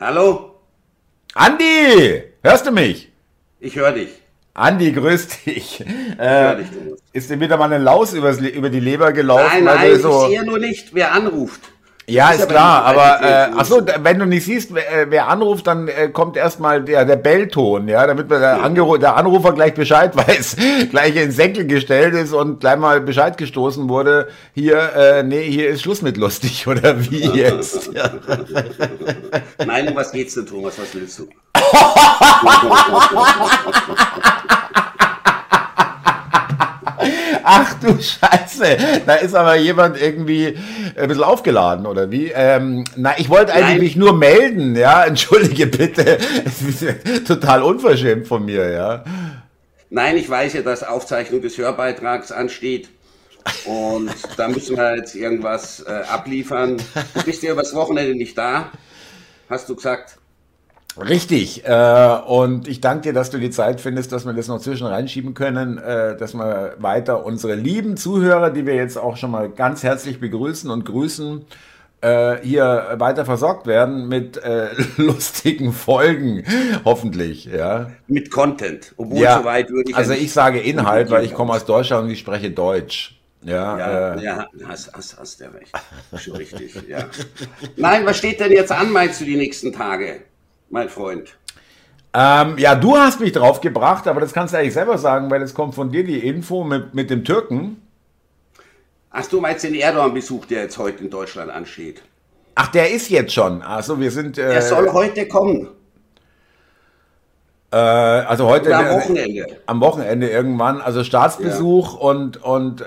Hallo? Andi, hörst du mich? Ich höre dich. Andi, grüß dich. Ich hör dich. Ist dir wieder mal eine Laus über die Leber gelaufen? Nein, nein, du ich so, sehe nur nicht, wer anruft. Ja, ist aber klar, aber äh, ach so, da- wenn du nicht siehst, wer, äh, wer anruft, dann äh, kommt erstmal der der Bellton, ja, damit der, Angeru der Anrufer gleich Bescheid weiß, gleich in den Senkel gestellt ist und gleich mal Bescheid gestoßen wurde. Hier, äh, nee, hier ist Schluss mit lustig oder wie jetzt? Ja. Nein, um was geht's denn, Thomas? Was willst du? Ach du Scheiße, da ist aber jemand irgendwie ein bisschen aufgeladen oder wie? Ähm, na, ich wollte eigentlich mich nur melden, ja, entschuldige bitte, es ist ja total unverschämt von mir, ja. Nein, ich weiß ja, dass Aufzeichnung des Hörbeitrags ansteht. Und da müssen wir jetzt irgendwas äh, abliefern. Du bist ja übers Wochenende nicht da, hast du gesagt. Richtig. Äh, und ich danke dir, dass du die Zeit findest, dass wir das noch zwischen reinschieben können, äh, dass wir weiter unsere lieben Zuhörer, die wir jetzt auch schon mal ganz herzlich begrüßen und grüßen, äh, hier weiter versorgt werden mit äh, lustigen Folgen, hoffentlich. Ja. Mit Content. Obwohl, ja. soweit würde ich also ja ich sage Inhalt, weil ich komme aus Deutschland und ich spreche Deutsch. Ja, Ja, äh, ja, hast, hast, hast der recht. Schon richtig, ja. Nein, was steht denn jetzt an, meinst du, die nächsten Tage, mein Freund? Ähm, ja, du hast mich drauf gebracht, aber das kannst du eigentlich selber sagen, weil es kommt von dir die Info mit, mit dem Türken. Ach, du meinst den Erdogan-Besuch, der jetzt heute in Deutschland ansteht? Ach, der ist jetzt schon. Also wir sind. Äh, Er soll heute kommen, äh, also heute. oder am äh, Wochenende. Am Wochenende irgendwann. Also Staatsbesuch und, und äh,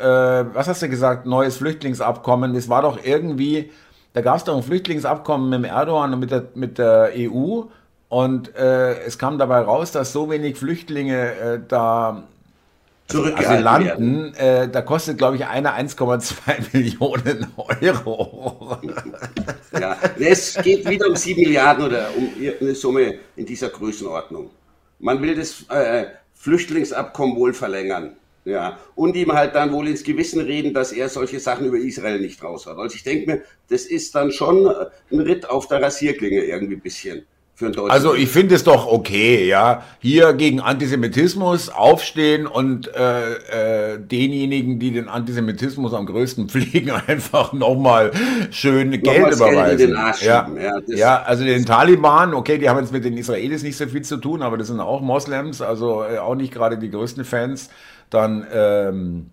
was hast du gesagt? Neues Flüchtlingsabkommen. Das war doch irgendwie. Da gab es doch ein Flüchtlingsabkommen mit Erdogan und mit der, mit der EU. Und äh, es kam dabei raus, dass so wenig Flüchtlinge äh, da. Asylanten, äh, da kostet, glaube ich, einer 1,2 Millionen Euro. Ja, es geht wieder um 7 Milliarden oder um irgendeine Summe in dieser Größenordnung. Man will das äh, Flüchtlingsabkommen wohl verlängern. Ja, und ihm halt dann wohl ins Gewissen reden, dass er solche Sachen über Israel nicht raus hat. Also ich denke mir, das ist dann schon äh, ein Ritt auf der Rasierklinge irgendwie ein bisschen für einen Deutschen. Also ich finde es doch okay, ja. Hier gegen Antisemitismus aufstehen und äh, äh, denjenigen, die den Antisemitismus am größten pflegen, einfach nochmal schön Geld Nochmals Geld in überweisen. den Arsch ja. ja, ja, also den Taliban, okay, die haben jetzt mit den Israelis nicht so viel zu tun, aber das sind auch Moslems, also äh, auch nicht gerade die größten Fans. Dann ähm,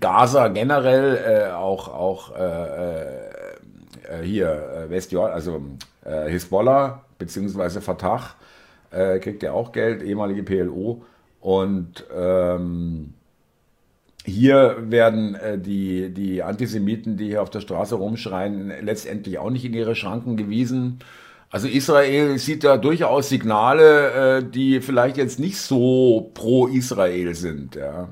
Gaza generell, äh, auch, auch äh, äh, hier äh, Westjordan, also äh, Hisbollah beziehungsweise Fatah äh, kriegt ja auch Geld, ehemalige PLO. Und ähm, hier werden äh, die, die Antisemiten, die hier auf der Straße rumschreien, letztendlich auch nicht in ihre Schranken gewiesen. Also Israel sieht da durchaus Signale, äh, die vielleicht jetzt nicht so pro Israel sind. Ja.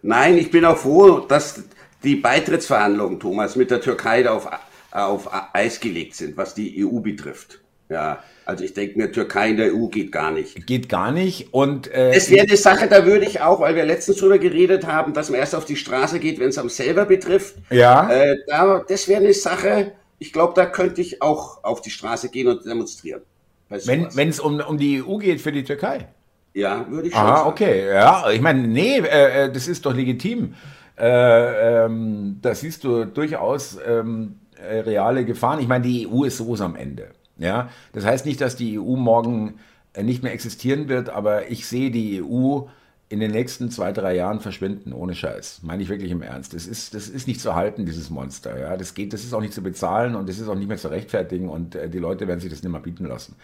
Nein, ich bin auch froh, dass die Beitrittsverhandlungen, Thomas, mit der Türkei da auf, auf Eis gelegt sind, was die EU betrifft. Ja, also ich denke mir, Türkei in der EU geht gar nicht. Geht gar nicht. Und äh, Es wäre eine Sache, da würde ich auch, weil wir letztens drüber geredet haben, dass man erst auf die Straße geht, wenn es am selber betrifft. ja, Äh, da, das wäre eine Sache, ich glaube, da könnte ich auch auf die Straße gehen und demonstrieren. Wenn es um, um die EU geht für die Türkei. ja, würde ich schon Aha, sagen. okay. Ja, ich meine, nee, äh, äh, das ist doch legitim. Äh, ähm, da siehst du durchaus ähm, äh, reale Gefahren. Ich meine, die EU ist sowieso am Ende. Ja, das heißt nicht, dass die EU morgen äh, nicht mehr existieren wird, aber ich sehe die EU in den nächsten zwei, drei Jahren verschwinden, ohne Scheiß. Meine ich wirklich im Ernst. Das ist, das ist nicht zu halten, dieses Monster. Ja, das geht, das ist auch nicht zu bezahlen und das ist auch nicht mehr zu rechtfertigen und äh, die Leute werden sich das nicht mehr bieten lassen,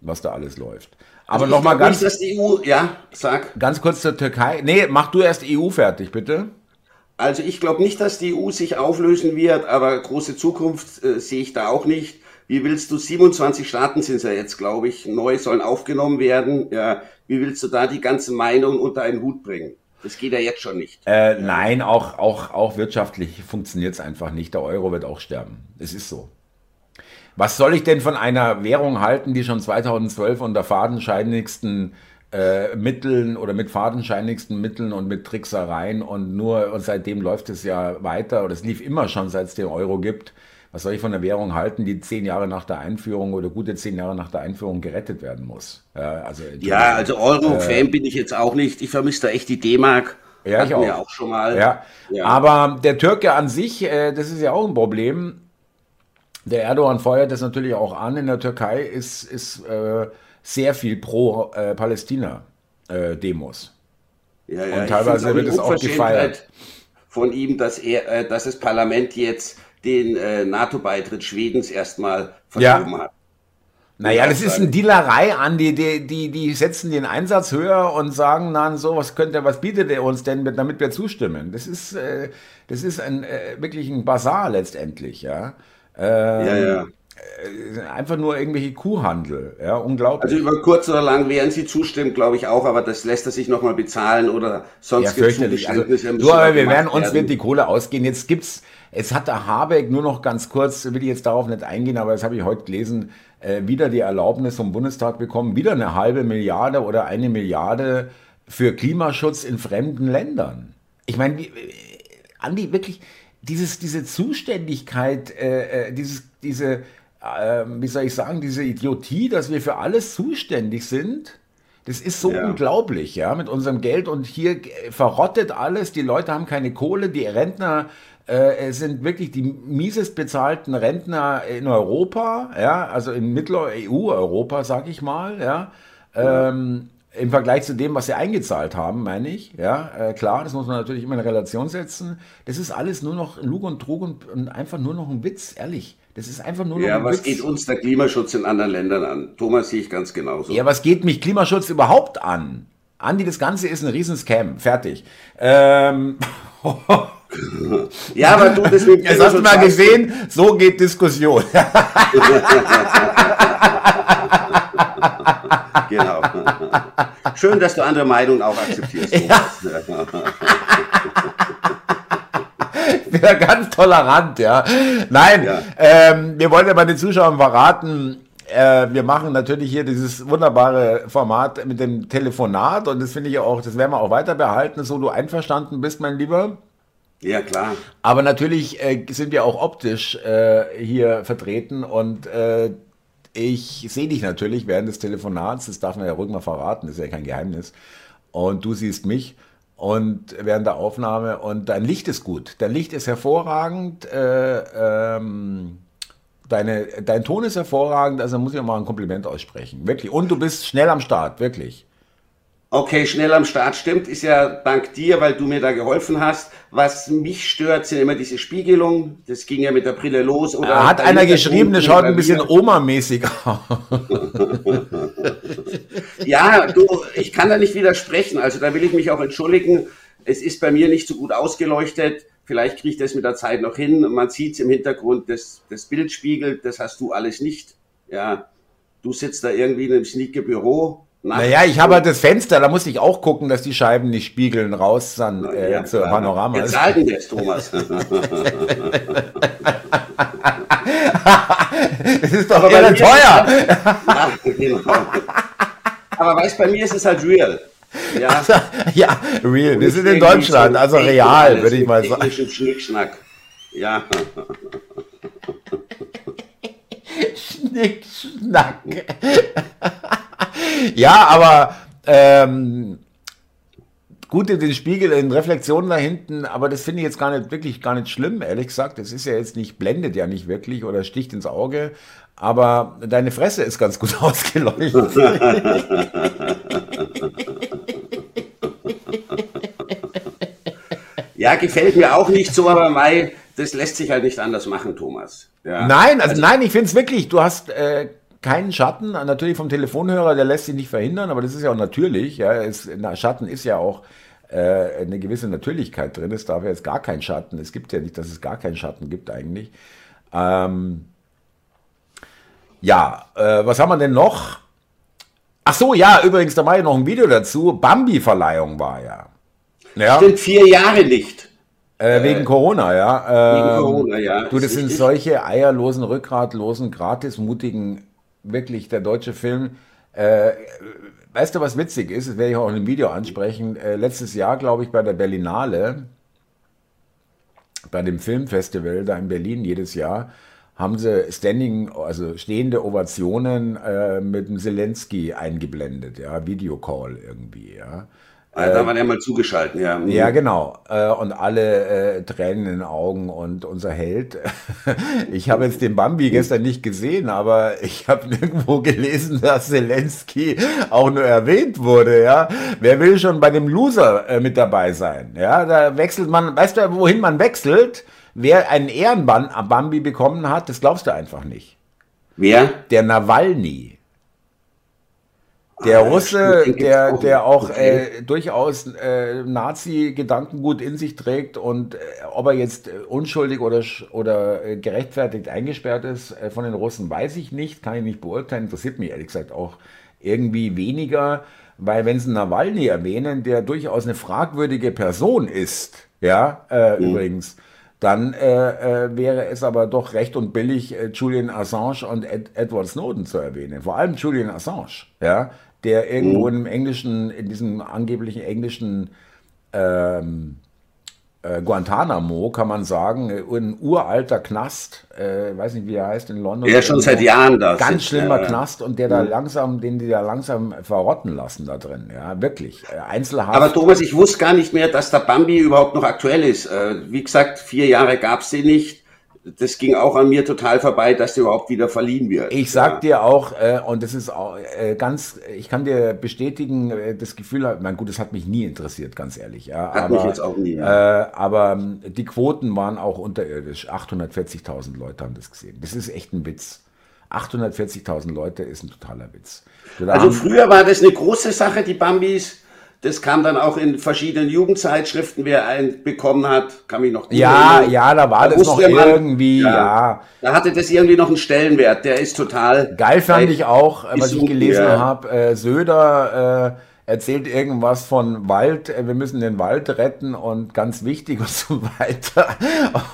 was da alles läuft. Aber Also nochmal ganz, Nicht, dass die EU, ja, sag. Ganz kurz zur Türkei. Nee, mach du erst EU fertig, bitte. Also ich glaube nicht, dass die EU sich auflösen wird, aber große Zukunft äh, sehe ich da auch nicht. Wie willst du, 27 Staaten sind es ja jetzt, glaube ich, neu sollen aufgenommen werden. Ja, wie willst du da die ganzen Meinungen unter einen Hut bringen? Das geht ja jetzt schon nicht. Äh, nein, auch, auch, auch wirtschaftlich funktioniert es einfach nicht. Der Euro wird auch sterben. Es ist so. Was soll ich denn von einer Währung halten, die schon 2012 unter fadenscheinigsten äh, Mitteln oder mit fadenscheinigsten Mitteln und mit Tricksereien und nur und seitdem läuft es ja weiter oder es lief immer schon, seit es den Euro gibt. Was soll ich von der Währung halten, die zehn Jahre nach der Einführung oder gute zehn Jahre nach der Einführung gerettet werden muss? Ja, also, ja, also Euro-Fan äh, bin ich jetzt auch nicht. Ich vermisse da echt die D-Mark. Ja, ich auch. auch schon mal. Ja. ja. Aber der Türke an sich, äh, das ist ja auch ein Problem. Der Erdogan feuert das natürlich auch an. In der Türkei ist, ist äh, sehr viel pro äh, Palästina-Demos. Äh, ja, ja, Und teilweise wird es auch gefeiert. Von ihm, dass er, äh, dass das Parlament jetzt den äh, NATO-Beitritt Schwedens erstmal verschoben ja. hat. Naja, das ist eine Dealerei, Andi. Die, die, die setzen den Einsatz höher und sagen dann so, was könnte, was bietet er uns denn, damit wir zustimmen? Das ist, äh, das ist ein, äh, wirklich ein Bazar letztendlich, ja. Ähm, ja, ja. Äh, einfach nur irgendwelche Kuhhandel, ja, unglaublich. Also über kurz oder lang werden sie zustimmen, glaube ich auch, aber das lässt er sich nochmal bezahlen oder sonst ja, fürchterlich. Also, du, aber wir werden uns wird die Kohle ausgehen. Jetzt gibt's, es hat der Habeck nur noch ganz kurz, will ich jetzt darauf nicht eingehen, aber das habe ich heute gelesen, äh, wieder die Erlaubnis vom Bundestag bekommen, wieder eine halbe Milliarde oder eine Milliarde für Klimaschutz in fremden Ländern. Ich meine, äh, Andi, wirklich, dieses, diese Zuständigkeit, äh, äh, dieses, diese, äh, wie soll ich sagen, diese Idiotie, dass wir für alles zuständig sind, das ist so ja. unglaublich, ja, mit unserem Geld und hier verrottet alles, die Leute haben keine Kohle, die Rentner äh, sind wirklich die miesest bezahlten Rentner in Europa, ja, also in Mittel-EU-Europa, sag ich mal, ja. Ähm, im Vergleich zu dem, was sie eingezahlt haben, meine ich. Ja, äh, klar, das muss man natürlich immer in Relation setzen. Das ist alles nur noch Lug und Trug und, und einfach nur noch ein Witz, ehrlich. Das ist einfach nur noch ja, ein was Witz. geht uns der Klimaschutz in anderen Ländern an? Thomas sehe ich ganz genauso. Ja, was geht mich Klimaschutz überhaupt an? Andi, das Ganze ist ein Riesenscam. Fertig. Ähm. ja, aber du, deswegen. Jetzt hast du mal gesehen, so geht Diskussion. genau. Schön, dass du andere Meinungen auch akzeptierst. Ja. ich bin ganz tolerant, ja. Nein, ja. Ähm, wir wollen ja bei den Zuschauern verraten, äh, wir machen natürlich hier dieses wunderbare Format mit dem Telefonat und das finde ich auch, das werden wir auch weiter behalten, so du einverstanden bist, mein Lieber. Ja, klar. Aber natürlich äh, sind wir auch optisch äh, hier vertreten und äh, ich sehe dich natürlich während des Telefonats, das darf man ja ruhig mal verraten, das ist ja kein Geheimnis. Und du siehst mich und während der Aufnahme und dein Licht ist gut. Dein Licht ist hervorragend. Äh, ähm, deine, dein Ton ist hervorragend, also muss ich auch mal ein Kompliment aussprechen. Wirklich. Und du bist schnell am Start, wirklich. Okay, schnell am Start stimmt, ist ja dank dir, weil du mir da geholfen hast. Was mich stört, sind immer diese Spiegelungen. Das ging ja mit der Brille los. Oder hat einer geschrieben, das schaut ein bisschen Oma-mäßig aus. ja, du, ich kann da nicht widersprechen. Also da will ich mich auch entschuldigen. Es ist bei mir nicht so gut ausgeleuchtet. Vielleicht kriege ich das mit der Zeit noch hin. Man sieht es im Hintergrund, das, das Bild spiegelt. Das hast du alles nicht. Ja, du sitzt da irgendwie in einem sneaky Büro naja, ich habe halt das Fenster, da muss ich auch gucken, dass die Scheiben nicht spiegeln raus dann äh, ja, zur Panorama. Jetzt halten es, Thomas. das ist doch irre teuer. ja, genau. Aber weißt bei mir ist es halt real. Ja, ja real. Wir sind in Deutschland, also real, würde ich mal sagen. Schnickschnack. Ja. Schnickschnack. ja, aber ähm, gut, den Spiegel, in Reflexionen da hinten, aber das finde ich jetzt gar nicht wirklich gar nicht schlimm, ehrlich gesagt. Das ist ja jetzt nicht, blendet ja nicht wirklich oder sticht ins Auge. Aber deine Fresse ist ganz gut ausgeleuchtet. ja, gefällt mir auch nicht so, aber Mai, das lässt sich halt nicht anders machen, Thomas. Ja. Nein, also, also nein, ich finde es wirklich, du hast äh, keinen Schatten. Natürlich vom Telefonhörer, der lässt sich nicht verhindern, aber das ist ja auch natürlich. Ja, es, na, Schatten ist ja auch äh, eine gewisse Natürlichkeit drin. Es darf ja jetzt gar keinen Schatten. Es gibt ja nicht, dass es gar keinen Schatten gibt eigentlich. Ähm, ja, äh, was haben wir denn noch? Ach so, ja, übrigens, da war ja noch ein Video dazu. Bambi-Verleihung war ja. ja. Stimmt, vier Jahre nicht. Äh, wegen Corona, ja. Ähm, wegen Corona, ja. Du, das sind solche eierlosen, rückgratlosen, gratismutigen wirklich der deutsche Film. Äh, weißt du, was witzig ist? Das werde ich auch in einem Video ansprechen. Äh, letztes Jahr, glaube ich, bei der Berlinale, bei dem Filmfestival da in Berlin jedes Jahr, haben sie Standing, also stehende Ovationen äh, mit dem Zelensky eingeblendet, ja, Videocall irgendwie, ja. Ah, da war der mal zugeschaltet, ja. Ja, genau. Äh, Und alle äh, Tränen in den Augen und unser Held. Ich habe jetzt den Bambi gestern nicht gesehen, aber ich habe nirgendwo gelesen, dass Zelensky auch nur erwähnt wurde, ja. Wer will schon bei dem Loser äh, mit dabei sein? Ja, da wechselt man, weißt du, wohin man wechselt? Wer einen Ehrenbambi bekommen hat, das glaubst du einfach nicht. Wer? Der Nawalny. Der Russe, der, auch. der auch äh, durchaus äh, Nazi-Gedankengut in sich trägt und äh, ob er jetzt äh, unschuldig oder, oder äh, gerechtfertigt eingesperrt ist äh, von den Russen, weiß ich nicht, kann ich nicht beurteilen, interessiert mich ehrlich gesagt auch irgendwie weniger, weil wenn sie Nawalny erwähnen, der durchaus eine fragwürdige Person ist, ja, äh, übrigens, dann äh, äh, wäre es aber doch recht und billig, äh, Julian Assange und Ed Edward Snowden zu erwähnen. Vor allem Julian Assange, ja, der irgendwo in dem englischen, in diesem angeblichen englischen ähm, äh, Guantanamo, kann man sagen, ein uralter Knast, äh, weiß nicht, wie er heißt, in London. Der schon Irgendwo. seit Jahren da Ganz schlimmer ja. Knast und der da langsam, den die da langsam verrotten lassen da drin, ja, wirklich. Äh, Einzelhaft. Aber Thomas, ich wusste gar nicht mehr, dass der Bambi überhaupt noch aktuell ist. Äh, Wie gesagt, vier Jahre gab's den nicht. Das ging auch an mir total vorbei, dass der überhaupt wieder verliehen wird. Ich sag dir auch, äh, und das ist auch äh, ganz, ich kann dir bestätigen, äh, das Gefühl, hat- mein gut, das hat mich nie interessiert, ganz ehrlich. Ja, Hat aber, mich jetzt auch nie, Äh, aber ähm, die Quoten waren auch unterirdisch. 840.000 Leute haben das gesehen. Das ist echt ein Witz. 840.000 Leute ist ein totaler Witz. So, Also früher war das eine große Sache, die Bambis. Das kam dann auch in verschiedenen Jugendzeitschriften, wer einen bekommen hat, kann mich noch ja, erinnern. ja, da war Da das noch man- irgendwie, ja. Da hatte das irgendwie noch einen Stellenwert. Der ist total. Geil fand ich auch, äh, was ich gelesen ja. habe, äh, Söder äh, erzählt irgendwas von Wald, äh, wir müssen den Wald retten und ganz wichtig und so weiter.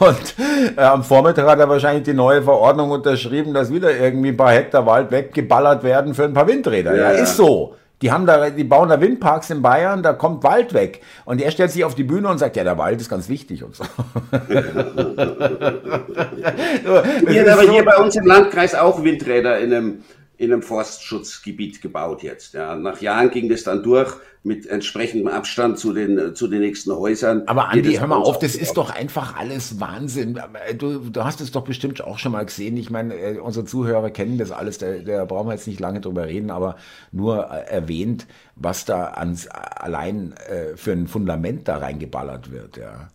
Und äh, am Vormittag hat er wahrscheinlich die neue Verordnung unterschrieben, dass wieder irgendwie ein paar Hektar Wald weggeballert werden für ein paar Windräder. Ja, Ja, ja. ist so. Die haben da, die bauen da Windparks in Bayern, da kommt Wald weg. Und er stellt sich auf die Bühne und sagt, ja, der Wald ist ganz wichtig und so. Hier ist aber so- hier bei uns im Landkreis auch Windräder in einem, in einem Forstschutzgebiet gebaut jetzt. Ja. Nach Jahren ging das dann durch mit entsprechendem Abstand zu den, zu den nächsten Häusern. Aber Andi, hör mal auf, das ist doch einfach alles Wahnsinn. Du, du hast es doch bestimmt auch schon mal gesehen. Ich meine, äh, unsere Zuhörer kennen das alles, da, da brauchen wir jetzt nicht lange drüber reden, aber nur äh, erwähnt, was da ans, allein äh, für ein Fundament da reingeballert wird, ja.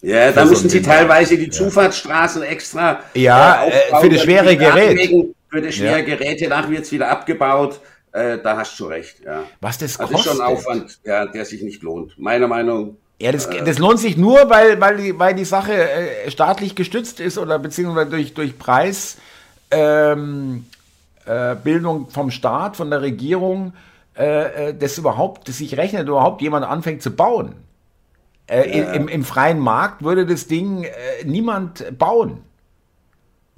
Ja, da so müssen sie teilweise die Zufahrtsstraßen extra Ja, äh, aufbauen, für das schwere Gerät. Radwegen, Für das schwere Ja. Gerät, danach wird es wieder abgebaut. Äh, da hast du recht, ja. Was das Also ist schon kostet. ein Aufwand, ja, der sich nicht lohnt. Meiner Meinung. Ja, das, das lohnt sich nur, weil, weil, die, weil die Sache äh, staatlich gestützt ist oder beziehungsweise durch, durch Preis, ähm, äh, Bildung vom Staat, von der Regierung, äh, äh, das überhaupt, das sich rechnet, überhaupt jemand anfängt zu bauen. Äh, im, Im freien Markt würde das Ding äh, niemand bauen.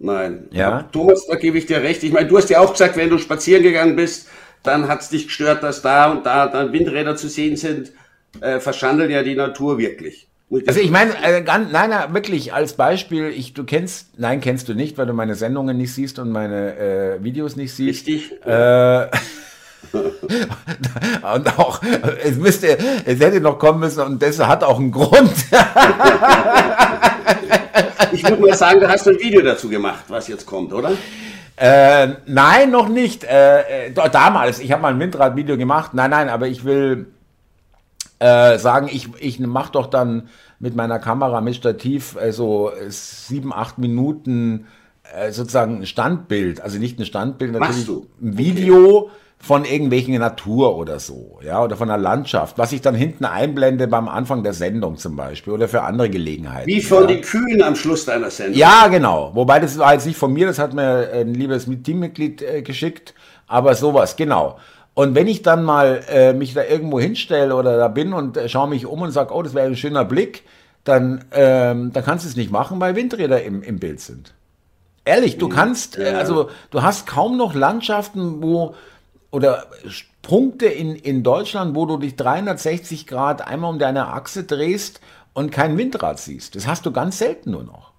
Nein. Ja. Thomas, da gebe ich dir recht. Ich meine, du hast ja auch gesagt, wenn du spazieren gegangen bist, dann hat es dich gestört, dass da und da dann Windräder zu sehen sind. Äh, verschandeln ja die Natur wirklich. Also ich meine, äh, ganz, nein, nein, wirklich als Beispiel, ich, du kennst, nein, kennst du nicht, weil du meine Sendungen nicht siehst und meine äh, Videos nicht siehst. Richtig. Äh, und auch, es müsste, es hätte noch kommen müssen und das hat auch einen Grund. Ich würde mal sagen, da hast du ein Video dazu gemacht, was jetzt kommt, oder? Äh, nein, noch nicht. Äh, äh, damals, ich habe mal ein Windrad-Video gemacht. Nein, nein, aber ich will äh, sagen, ich, ich mache doch dann mit meiner Kamera mit Stativ so äh, sieben, acht Minuten äh, sozusagen ein Standbild. Also nicht ein Standbild, natürlich du? ein Video von irgendwelchen Natur oder so, ja, oder von der Landschaft, was ich dann hinten einblende beim Anfang der Sendung zum Beispiel oder für andere Gelegenheiten. Wie von ja. den Kühen am Schluss deiner Sendung. Ja, genau. Wobei das war jetzt nicht von mir, das hat mir ein liebes Teammitglied äh, geschickt, aber sowas, genau. Und wenn ich dann mal äh, mich da irgendwo hinstelle oder da bin und äh, schaue mich um und sage, oh, das wäre ein schöner Blick, dann, ähm, dann kannst du es nicht machen, weil Windräder im, im Bild sind. Ehrlich, du kannst, äh, also du hast kaum noch Landschaften, wo oder Punkte in, in Deutschland, wo du dich 360 Grad einmal um deine Achse drehst und kein Windrad siehst. Das hast du ganz selten nur noch.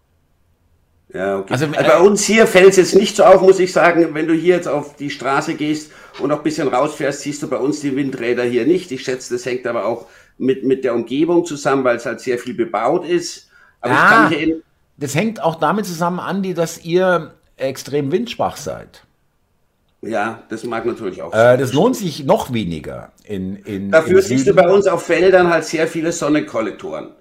Ja, okay. Also, also bei uns hier fällt es jetzt nicht so auf, muss ich sagen, wenn du hier jetzt auf die Straße gehst und noch ein bisschen rausfährst, siehst du bei uns die Windräder hier nicht. Ich schätze, das hängt aber auch mit, mit der Umgebung zusammen, weil es halt sehr viel bebaut ist. Aber ja, das hängt auch damit zusammen, Andi, dass ihr extrem windschwach seid. Ja, das mag natürlich auch. Äh, das lohnt sich noch weniger. In, in, Dafür siehst du bei uns auf Feldern halt sehr viele Sonnenkollektoren.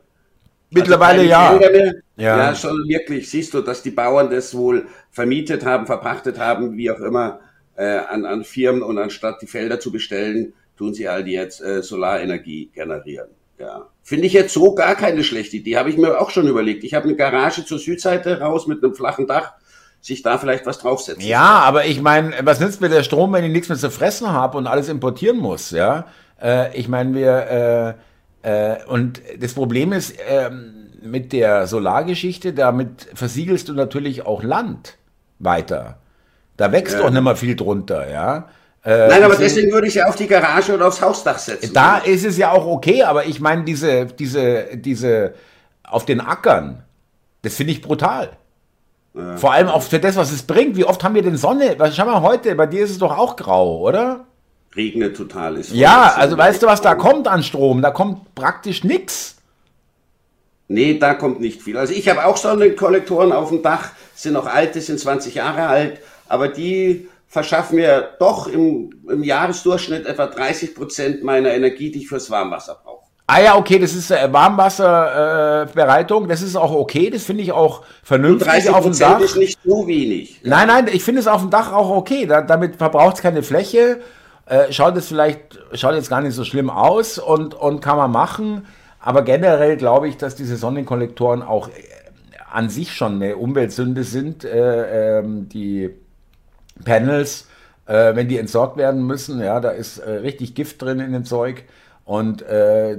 Mittlerweile also ja. ja. Ja, schon wirklich. Siehst du, dass die Bauern das wohl vermietet haben, verpachtet haben, wie auch immer, äh, an, an Firmen und anstatt die Felder zu bestellen, tun sie halt jetzt äh, Solarenergie generieren. Ja. Finde ich jetzt so gar keine schlechte Idee. Habe ich mir auch schon überlegt. Ich habe eine Garage zur Südseite raus mit einem flachen Dach sich da vielleicht was draufsetzen. Ja, aber ich meine, was nützt mir der Strom, wenn ich nichts mehr zu fressen habe und alles importieren muss, ja? Äh, ich meine, wir, äh, äh, und das Problem ist, ähm, mit der Solargeschichte, damit versiegelst du natürlich auch Land weiter. Da wächst ja. doch nicht mehr viel drunter, ja? Äh, Nein, aber deswegen würde ich ja auf die Garage oder aufs Hausdach setzen. Da ist es ja auch okay, aber ich meine, diese, diese, diese, auf den Ackern, das finde ich brutal. Ja. Vor allem auch für das, was es bringt. Wie oft haben wir denn Sonne? Was, schau mal heute, bei dir ist es doch auch grau, oder? Regnet total. Ist ja, also weißt du, was da kommt an Strom? Da kommt praktisch nichts. Nee, da kommt nicht viel. Also ich habe auch Sonnenkollektoren auf dem Dach, sind noch alte, sind 20 Jahre alt, aber die verschaffen mir doch im, im Jahresdurchschnitt etwa 30 Prozent meiner Energie, die ich fürs Warmwasser brauche. Ah ja, okay, das ist äh, Warmwasserbereitung, äh, das ist auch okay, das finde ich auch vernünftig 30 auf dem Dach. ist nicht so wenig. Nein, nein, ich finde es auf dem Dach auch okay, da, damit verbraucht es keine Fläche, äh, schaut es vielleicht, schaut jetzt gar nicht so schlimm aus und, und kann man machen, aber generell glaube ich, dass diese Sonnenkollektoren auch äh, an sich schon eine Umweltsünde sind, äh, ähm, die Panels, äh, wenn die entsorgt werden müssen. Ja, da ist richtig Gift drin in dem Zeug. Und äh,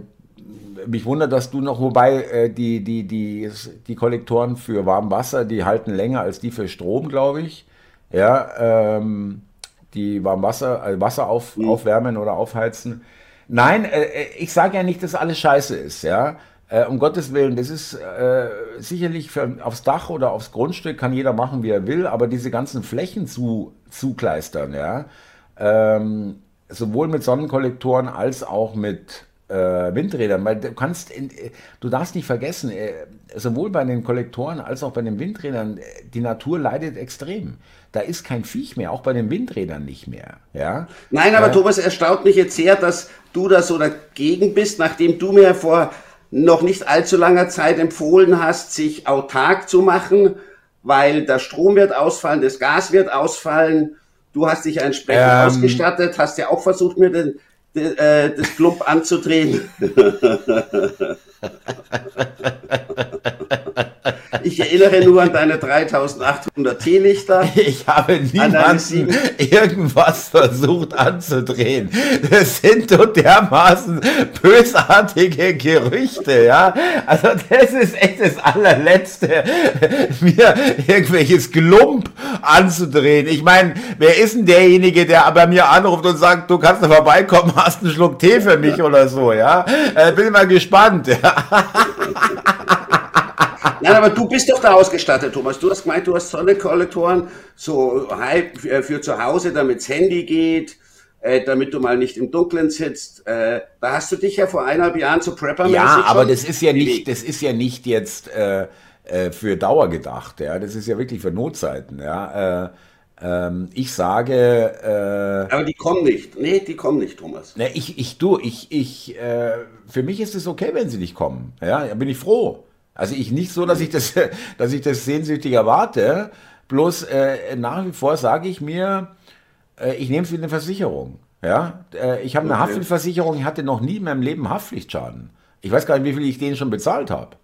mich wundert, dass du noch, wobei äh, die, die, die, die Kollektoren für Warmwasser, die halten länger als die für Strom, glaube ich. Ja, ähm, die Warmwasser, also Wasser auf, mhm. aufwärmen oder aufheizen. Nein, äh, äh, ich sage ja nicht, dass alles scheiße ist, ja. Äh, um Gottes Willen, das ist äh, sicherlich für, aufs Dach oder aufs Grundstück kann jeder machen, wie er will, aber diese ganzen Flächen zu, zukleistern, ja, ähm, sowohl mit Sonnenkollektoren als auch mit äh, Windrädern, weil du kannst, in, du darfst nicht vergessen, äh, sowohl bei den Kollektoren als auch bei den Windrädern, äh, die Natur leidet extrem. Da ist kein Viech mehr, auch bei den Windrädern nicht mehr. Ja? Nein, aber äh, Thomas, erstaunt mich jetzt sehr, dass du da so dagegen bist, nachdem du mir vor noch nicht allzu langer Zeit empfohlen hast, sich autark zu machen, weil der Strom wird ausfallen, das Gas wird ausfallen. Du hast dich entsprechend ähm, ausgestattet, hast ja auch versucht, mir den, äh, das Klump anzudrehen. Ich erinnere nur an deine 3800 Teelichter. Ich habe niemanden irgendwas versucht anzudrehen. Das sind so dermaßen bösartige Gerüchte, ja. Also das ist echt das allerletzte, mir irgendwelches Glump anzudrehen. Ich meine, wer ist denn derjenige, der bei mir anruft und sagt, du kannst da vorbeikommen, hast einen Schluck Tee für mich oder so, ja? Äh, bin mal gespannt. Ja. Nein, aber du bist doch da ausgestattet, Thomas. Du hast gemeint, du hast Sonnenkollektoren, so halb äh, für zu Hause, damit das Handy geht, äh, damit du mal nicht im Dunkeln sitzt. Äh, da hast du dich ja vor eineinhalb Jahren zu Prepper Ja, aber das ist ja nicht, das ist ja nicht jetzt äh, äh, für Dauer gedacht. Ja, das ist ja wirklich für Notzeiten. Ja. Äh, ähm, ich sage. Äh, Aber die kommen nicht. Nee, die kommen nicht, Thomas. Ne, ich, ich, du, ich, ich, äh, für mich ist es okay, wenn sie nicht kommen. Ja, da bin ich froh. Also ich nicht so, dass ich das, dass ich das sehnsüchtig erwarte. Bloß äh, nach wie vor sage ich mir, äh, ich nehme es wie eine Versicherung. Ja, äh, ich habe eine okay. Haftpflichtversicherung, ich hatte noch nie in meinem Leben Haftpflichtschaden. Ich weiß gar nicht, wie viel ich denen schon bezahlt habe.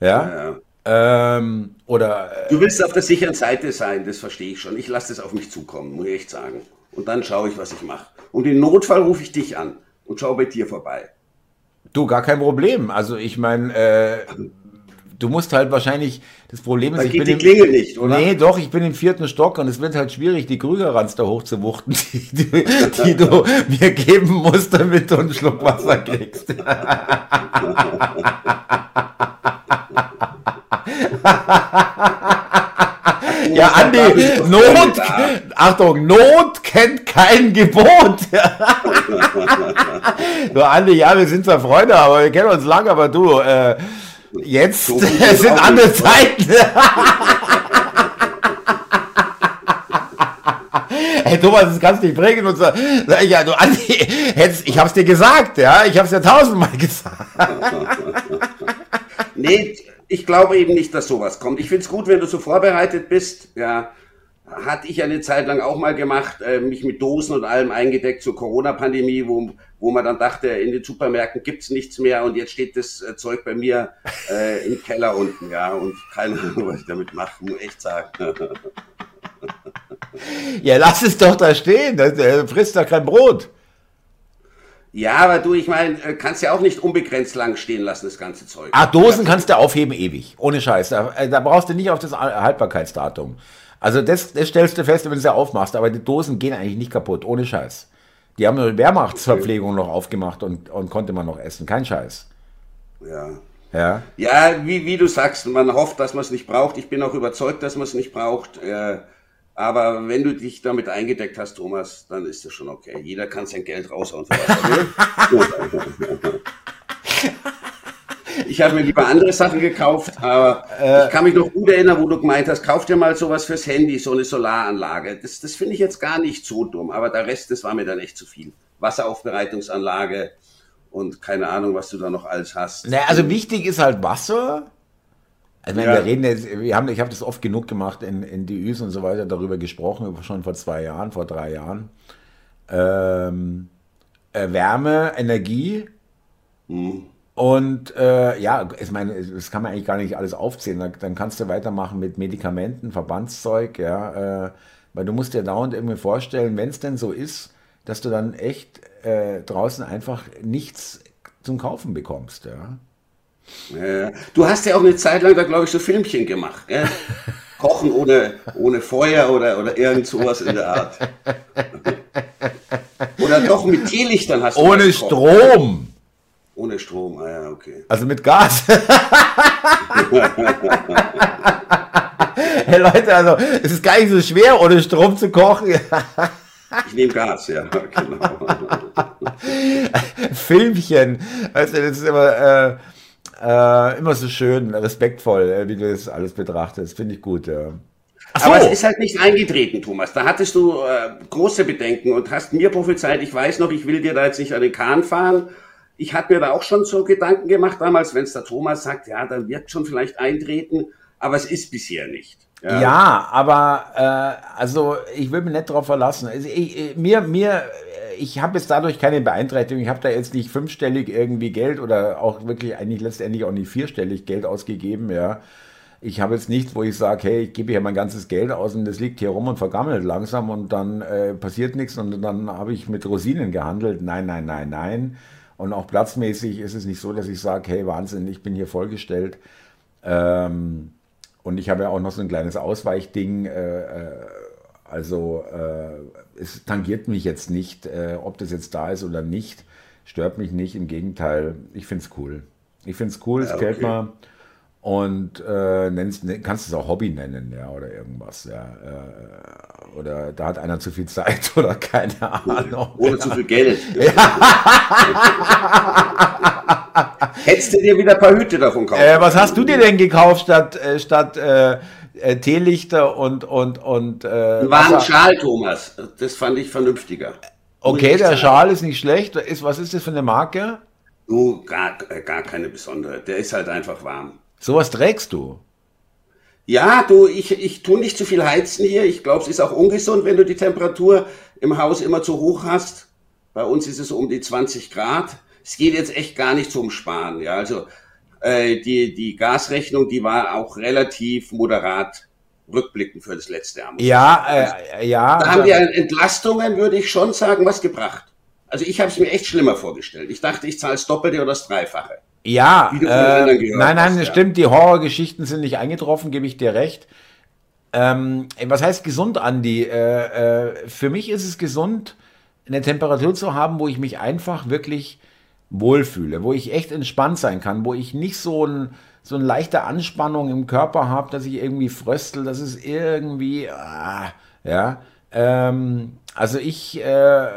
Ja. ja, ja. Ähm, oder, äh, du willst auf der sicheren Seite sein, das verstehe ich schon. Ich lasse das auf mich zukommen, muss ich echt sagen. Und dann schaue ich, was ich mache. Und im Notfall rufe ich dich an und schaue bei dir vorbei. Du, gar kein Problem. Also ich meine, äh, du musst halt wahrscheinlich, das Problem ist, da ich geht bin die Klingel nicht, oder? Nee, doch, ich bin im vierten Stock und es wird halt schwierig, die Krügerranz da hochzuwuchten, die, die, die du mir geben musst, damit du einen Schluck Wasser kriegst. Ja, Andi, Not, Achtung, Not kennt kein Gebot. du, Andi, ja, wir sind zwar Freunde, aber wir kennen uns lange, aber du, äh, jetzt so sind andere Zeiten. hey Thomas, das kannst du nicht bringen. Und so, ja, du Andi, hättest, ich hab's dir gesagt, ja, ich hab's ja tausendmal gesagt. nee, ich glaube eben nicht, dass sowas kommt. Ich finde es gut, wenn du so vorbereitet bist, ja. Hatte ich eine Zeit lang auch mal gemacht, äh, mich mit Dosen und allem eingedeckt zur Corona-Pandemie, wo, wo man dann dachte, in den Supermärkten gibt's nichts mehr und jetzt steht das äh, Zeug bei mir äh, im Keller unten, ja, und keine Ahnung, was ich damit mache, muss echt sagen. ja, lass es doch da stehen. Das, äh, frisst doch kein Brot. Ja, aber du, ich meine, äh, kannst ja auch nicht unbegrenzt lang stehen lassen, das ganze Zeug. Ah, Dosen kannst du aufheben ewig. Ohne Scheiß. Da, äh, da brauchst du nicht auf das Haltbarkeitsdatum. Also das, das stellst du fest, wenn du sie aufmachst. Aber die Dosen gehen eigentlich nicht kaputt. Ohne Scheiß. Die haben eine Wehrmachtsverpflegung okay. noch aufgemacht und, und konnte man noch essen. Kein Scheiß. Ja. Ja, ja wie, wie du sagst, man hofft, dass man es nicht braucht. Ich bin auch überzeugt, dass man es nicht braucht. Äh, aber wenn du dich damit eingedeckt hast, Thomas, dann ist das schon okay. Jeder kann sein Geld raushauen. ich habe mir lieber andere Sachen gekauft, aber äh, ich kann mich noch gut erinnern, wo du gemeint hast, kauf dir mal sowas fürs Handy, so eine Solaranlage. Das, das finde ich jetzt gar nicht so dumm, aber der Rest, das war mir dann echt zu viel. Wasseraufbereitungsanlage und keine Ahnung, was du da noch alles hast. Naja, also wichtig ist halt Wasser also ja. wir reden jetzt, wir haben, ich habe das oft genug gemacht in, in DÜs und so weiter, darüber gesprochen, schon vor zwei Jahren, vor drei Jahren. Ähm, äh, Wärme, Energie mhm. und äh, ja, ich meine, das kann man eigentlich gar nicht alles aufzählen. Dann, dann kannst du weitermachen mit Medikamenten, Verbandszeug, ja, äh, weil du musst dir dauernd irgendwie vorstellen, wenn es denn so ist, dass du dann echt äh, draußen einfach nichts zum Kaufen bekommst, ja. Ja, du hast ja auch eine Zeit lang da, glaube ich, so Filmchen gemacht. Gell? Kochen ohne, ohne Feuer oder, oder irgend sowas in der Art. oder doch mit Teelichtern hast du Ohne Strom. Ohne Strom, ah ja, okay. Also mit Gas. hey Leute, also es ist gar nicht so schwer, ohne Strom zu kochen. Ich nehme Gas, ja, genau. Filmchen, also das ist immer, äh, äh, immer so schön, respektvoll, äh, wie du das alles betrachtest. Finde ich gut, ja. So. Aber es ist halt nicht eingetreten, Thomas. Da hattest du äh, große Bedenken und hast mir prophezeit, ich weiß noch, ich will dir da jetzt nicht an den Kahn fahren. Ich hatte mir da auch schon so Gedanken gemacht damals, wenn es der Thomas sagt, ja, dann wird schon vielleicht eintreten, aber es ist bisher nicht. Ja, ja aber äh, also ich will mich nicht darauf verlassen. Also, ich, mir, mir ich habe jetzt dadurch keine Beeinträchtigung. Ich habe da jetzt nicht fünfstellig irgendwie Geld oder auch wirklich eigentlich letztendlich auch nicht vierstellig Geld ausgegeben, ja. Ich habe jetzt nichts, wo ich sage, hey, ich gebe hier mein ganzes Geld aus und das liegt hier rum und vergammelt langsam und dann äh, passiert nichts und dann habe ich mit Rosinen gehandelt. Nein, nein, nein, nein. Und auch platzmäßig ist es nicht so, dass ich sage, hey, Wahnsinn, ich bin hier vollgestellt. Ähm, und ich habe ja auch noch so ein kleines Ausweichding. Äh, äh, also äh, es tangiert mich jetzt nicht, ob das jetzt da ist oder nicht. Stört mich nicht, im Gegenteil, ich finde es cool. Ich finde es cool, es ja, okay. gefällt mir. Und äh, nennst, ne, kannst es auch Hobby nennen, ja, oder irgendwas, ja. Äh, oder da hat einer zu viel Zeit oder keine Ahnung. Oder zu viel Geld. Ja. Hättest du dir wieder ein paar Hüte davon kaufen? Äh, was hast du dir denn gekauft statt, äh, statt äh, äh, Teelichter und und und äh, war ein Schal, Thomas. Das fand ich vernünftiger. Okay, der Schal ist nicht schlecht. Ist, was ist das für eine Marke? Du, gar, äh, gar keine besondere. Der ist halt einfach warm. Sowas trägst du? Ja, du, ich, ich tue nicht zu viel heizen hier. Ich glaube, es ist auch ungesund, wenn du die Temperatur im Haus immer zu hoch hast. Bei uns ist es um die 20 Grad. Es geht jetzt echt gar nicht zum Sparen. Ja, also äh, die, die Gasrechnung, die war auch relativ moderat rückblickend für das letzte Jahr. Ja, äh, ja. Da haben die Entlastungen, würde ich schon sagen, was gebracht. Also ich habe es mir echt schlimmer vorgestellt. Ich dachte, ich zahle das Doppelte oder das Dreifache. Ja, äh, nein, nein, das stimmt. Die Horrorgeschichten sind nicht eingetroffen, gebe ich dir recht. Ähm, was heißt gesund, Andi? Äh, äh, für mich ist es gesund, eine Temperatur zu haben, wo ich mich einfach wirklich wohlfühle, wo ich echt entspannt sein kann, wo ich nicht so ein, so eine leichte Anspannung im Körper habe, dass ich irgendwie fröstel, das ist irgendwie, ah, ja. Ähm, also ich, äh,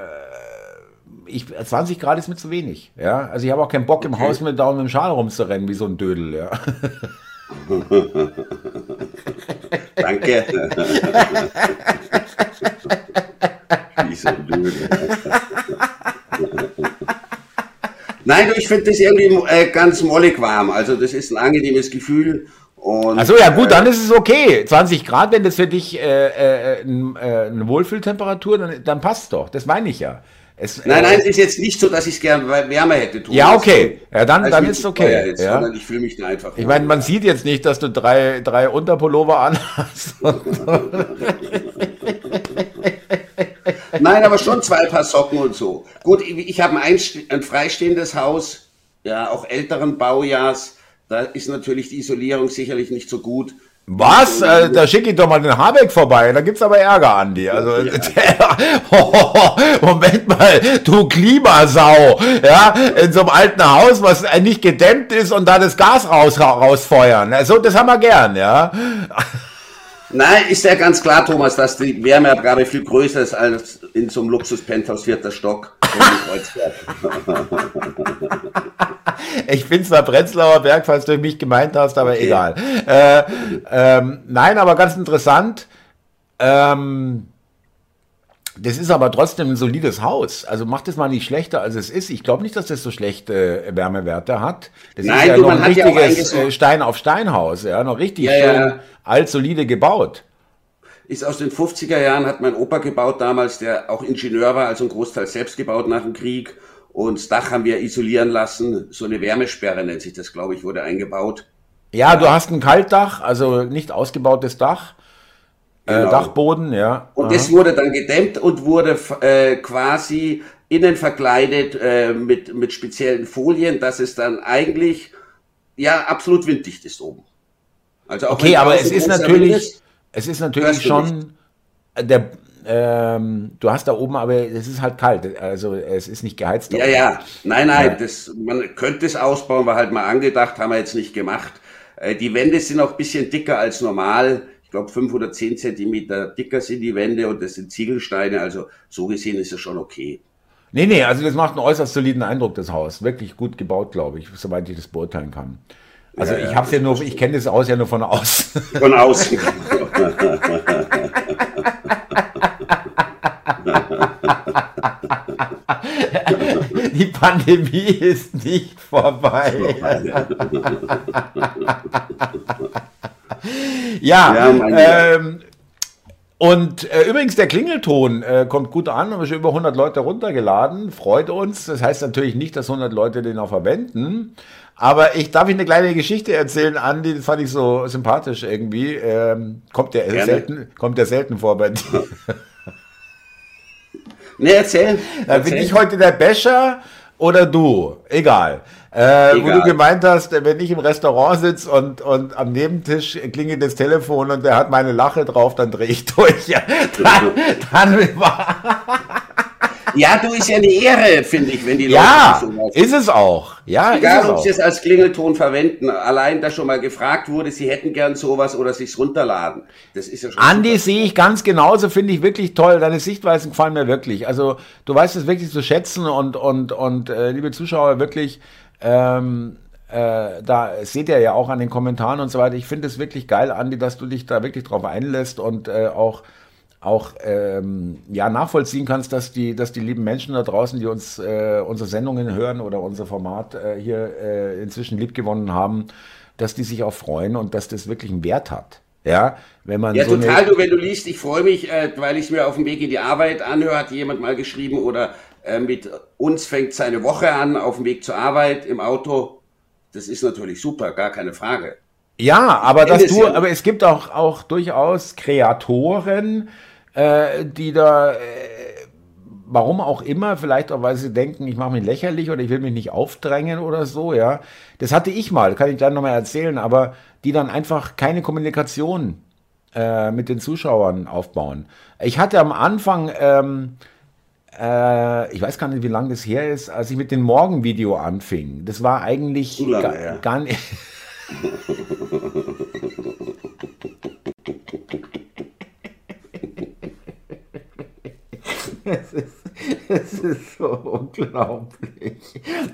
ich, 20 Grad ist mir zu wenig, ja. Also ich habe auch keinen Bock im Haus mit Daumen im Schal rumzurennen wie so ein Dödel, ja. Danke. wie so ein Dödel. Nein, ich finde das irgendwie äh, ganz mollig warm. Also das ist ein angenehmes Gefühl. Achso, ja gut, äh, dann ist es okay. 20 Grad, wenn das für dich äh, äh, äh eine Wohlfühltemperatur, dann, dann passt doch. Das meine ich ja. Es, nein, nein, es ist jetzt nicht so, dass ich es gerne wärmer hätte tun. Ja, okay. Ja, dann, dann ist es okay. Jetzt, ja. ich fühle mich da einfach. Ich meine, man sieht jetzt nicht, dass du drei, drei Unterpullover anhast. Nein, aber schon zwei Paar Socken und so. Gut, ich habe ein, ein freistehendes Haus, ja, auch älteren Baujahrs. Da ist natürlich die Isolierung sicherlich nicht so gut. Was? Äh, da schicke ich doch mal den Habeck vorbei. Da gibt's aber Ärger, Andi. Also, ja. der, oh, Moment mal, du Klimasau. Ja, in so einem alten Haus, was nicht gedämmt ist und da das Gas raus, rausfeuern. Also, das haben wir gern, ja. Nein, ist ja ganz klar, Thomas, dass die Wärmeabgabe viel größer ist als in so einem Luxus-Penthouse vierter Stock. ich bin zwar Prenzlauer Berg, falls du mich gemeint hast, aber okay. egal. Äh, ähm, nein, aber ganz interessant. Ähm, das ist aber trotzdem ein solides Haus. Also macht es mal nicht schlechter, als es ist. Ich glaube nicht, dass das so schlechte äh, Wärmewerte hat. Das Nein, ist ja du, noch ein richtiges ja äh, Stein auf Steinhaus, ja, noch richtig ja, schön ja. altsolide gebaut. Ist aus den 50er Jahren, hat mein Opa gebaut damals, der auch Ingenieur war, also ein Großteil selbst gebaut nach dem Krieg. Und das Dach haben wir isolieren lassen. So eine Wärmesperre nennt sich das, glaube ich, wurde eingebaut. Ja, du hast ein Kaltdach, also nicht ausgebautes Dach. Äh, genau. Dachboden, ja. Und Aha. das wurde dann gedämmt und wurde äh, quasi innen verkleidet äh, mit, mit speziellen Folien, dass es dann eigentlich ja absolut winddicht ist oben. Also auch okay, aber es ist natürlich, ist, es ist natürlich schon der, ähm, du hast da oben, aber es ist halt kalt, also es ist nicht geheizt. Ja, ja, nein, nein, ja. Das, man könnte es ausbauen, war halt mal angedacht, haben wir jetzt nicht gemacht. Äh, die Wände sind auch ein bisschen dicker als normal ich glaube, fünf oder zehn Zentimeter dicker sind die Wände und das sind Ziegelsteine. Also so gesehen ist es schon okay. Nee, nee, also das macht einen äußerst soliden Eindruck, das Haus. Wirklich gut gebaut, glaube ich, soweit ich das beurteilen kann. Also ja, ich habe ja nur, ich kenne das Haus ja nur von außen. Von außen. Die Pandemie ist nicht vorbei. Ja, ja ähm, und äh, übrigens, der Klingelton äh, kommt gut an, haben wir schon über 100 Leute runtergeladen, freut uns. Das heißt natürlich nicht, dass 100 Leute den auch verwenden. Aber ich darf Ihnen eine kleine Geschichte erzählen, Andi, das fand ich so sympathisch irgendwie. Ähm, kommt, der selten, kommt der selten vor bei dir. Nee, erzähl. Da bin ich heute der Becher oder du, egal. Äh, wo du gemeint hast, wenn ich im Restaurant sitze und, und am Nebentisch klingelt das Telefon und der hat meine Lache drauf, dann drehe ich durch. Ja, dann, dann ja, du ist ja eine Ehre, finde ich, wenn die Leute ja, so ist es auch. Ja, Egal, ist ob sie es als Klingelton verwenden. Allein, dass schon mal gefragt wurde, sie hätten gern sowas oder sich's runterladen. Das ist ja schon. Andi sehe ich ganz genauso, finde ich wirklich toll. Deine Sichtweisen gefallen mir wirklich. Also du weißt es wirklich zu schätzen und und und äh, liebe Zuschauer wirklich. Ähm, äh, da seht ihr ja auch an den Kommentaren und so weiter. Ich finde es wirklich geil, Andi, dass du dich da wirklich drauf einlässt und äh, auch auch ähm, ja, nachvollziehen kannst, dass die, dass die lieben Menschen da draußen, die uns äh, unsere Sendungen hören oder unser Format äh, hier äh, inzwischen liebgewonnen haben, dass die sich auch freuen und dass das wirklich einen Wert hat. Ja, wenn man ja so total, du, wenn du liest, ich freue mich, äh, weil ich es mir auf dem Weg in die Arbeit anhöre, hat jemand mal geschrieben, oder äh, mit uns fängt seine Woche an, auf dem Weg zur Arbeit im Auto. Das ist natürlich super, gar keine Frage. Ja, aber dass du, aber es gibt auch, auch durchaus Kreatoren, äh, die da, äh, warum auch immer, vielleicht auch, weil sie denken, ich mache mich lächerlich oder ich will mich nicht aufdrängen oder so, ja. Das hatte ich mal, kann ich gleich nochmal erzählen, aber die dann einfach keine Kommunikation äh, mit den Zuschauern aufbauen. Ich hatte am Anfang, ähm, äh, ich weiß gar nicht, wie lange das her ist, als ich mit dem Morgenvideo anfing. Das war eigentlich gar, gar nicht. Es ist, es ist so unglaublich.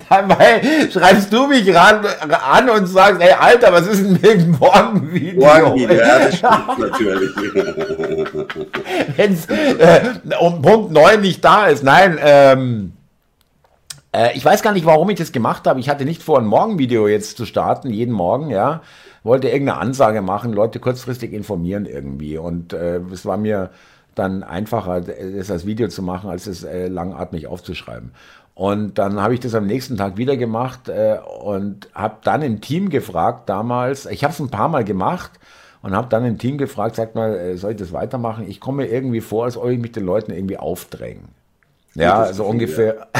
Dabei schreibst du mich ran, an und sagst, ey Alter, was ist denn mit dem Morgenvideo? Morgenvideo, ja, das stimmt natürlich. Wenn es äh, um Punkt 9 nicht da ist. Nein, ähm, äh, ich weiß gar nicht, warum ich das gemacht habe. Ich hatte nicht vor, ein Morgenvideo jetzt zu starten, jeden Morgen, ja. Wollte irgendeine Ansage machen, Leute kurzfristig informieren irgendwie. Und äh, es war mir dann einfacher, das als Video zu machen, als es äh, langatmig aufzuschreiben. Und dann habe ich das am nächsten Tag wieder gemacht äh, und habe dann im Team gefragt damals, ich habe es ein paar Mal gemacht und habe dann im Team gefragt, sagt mal, äh, soll ich das weitermachen? Ich komme mir irgendwie vor, als ob ich mich den Leuten irgendwie aufdrängen. Ja, so ungefähr.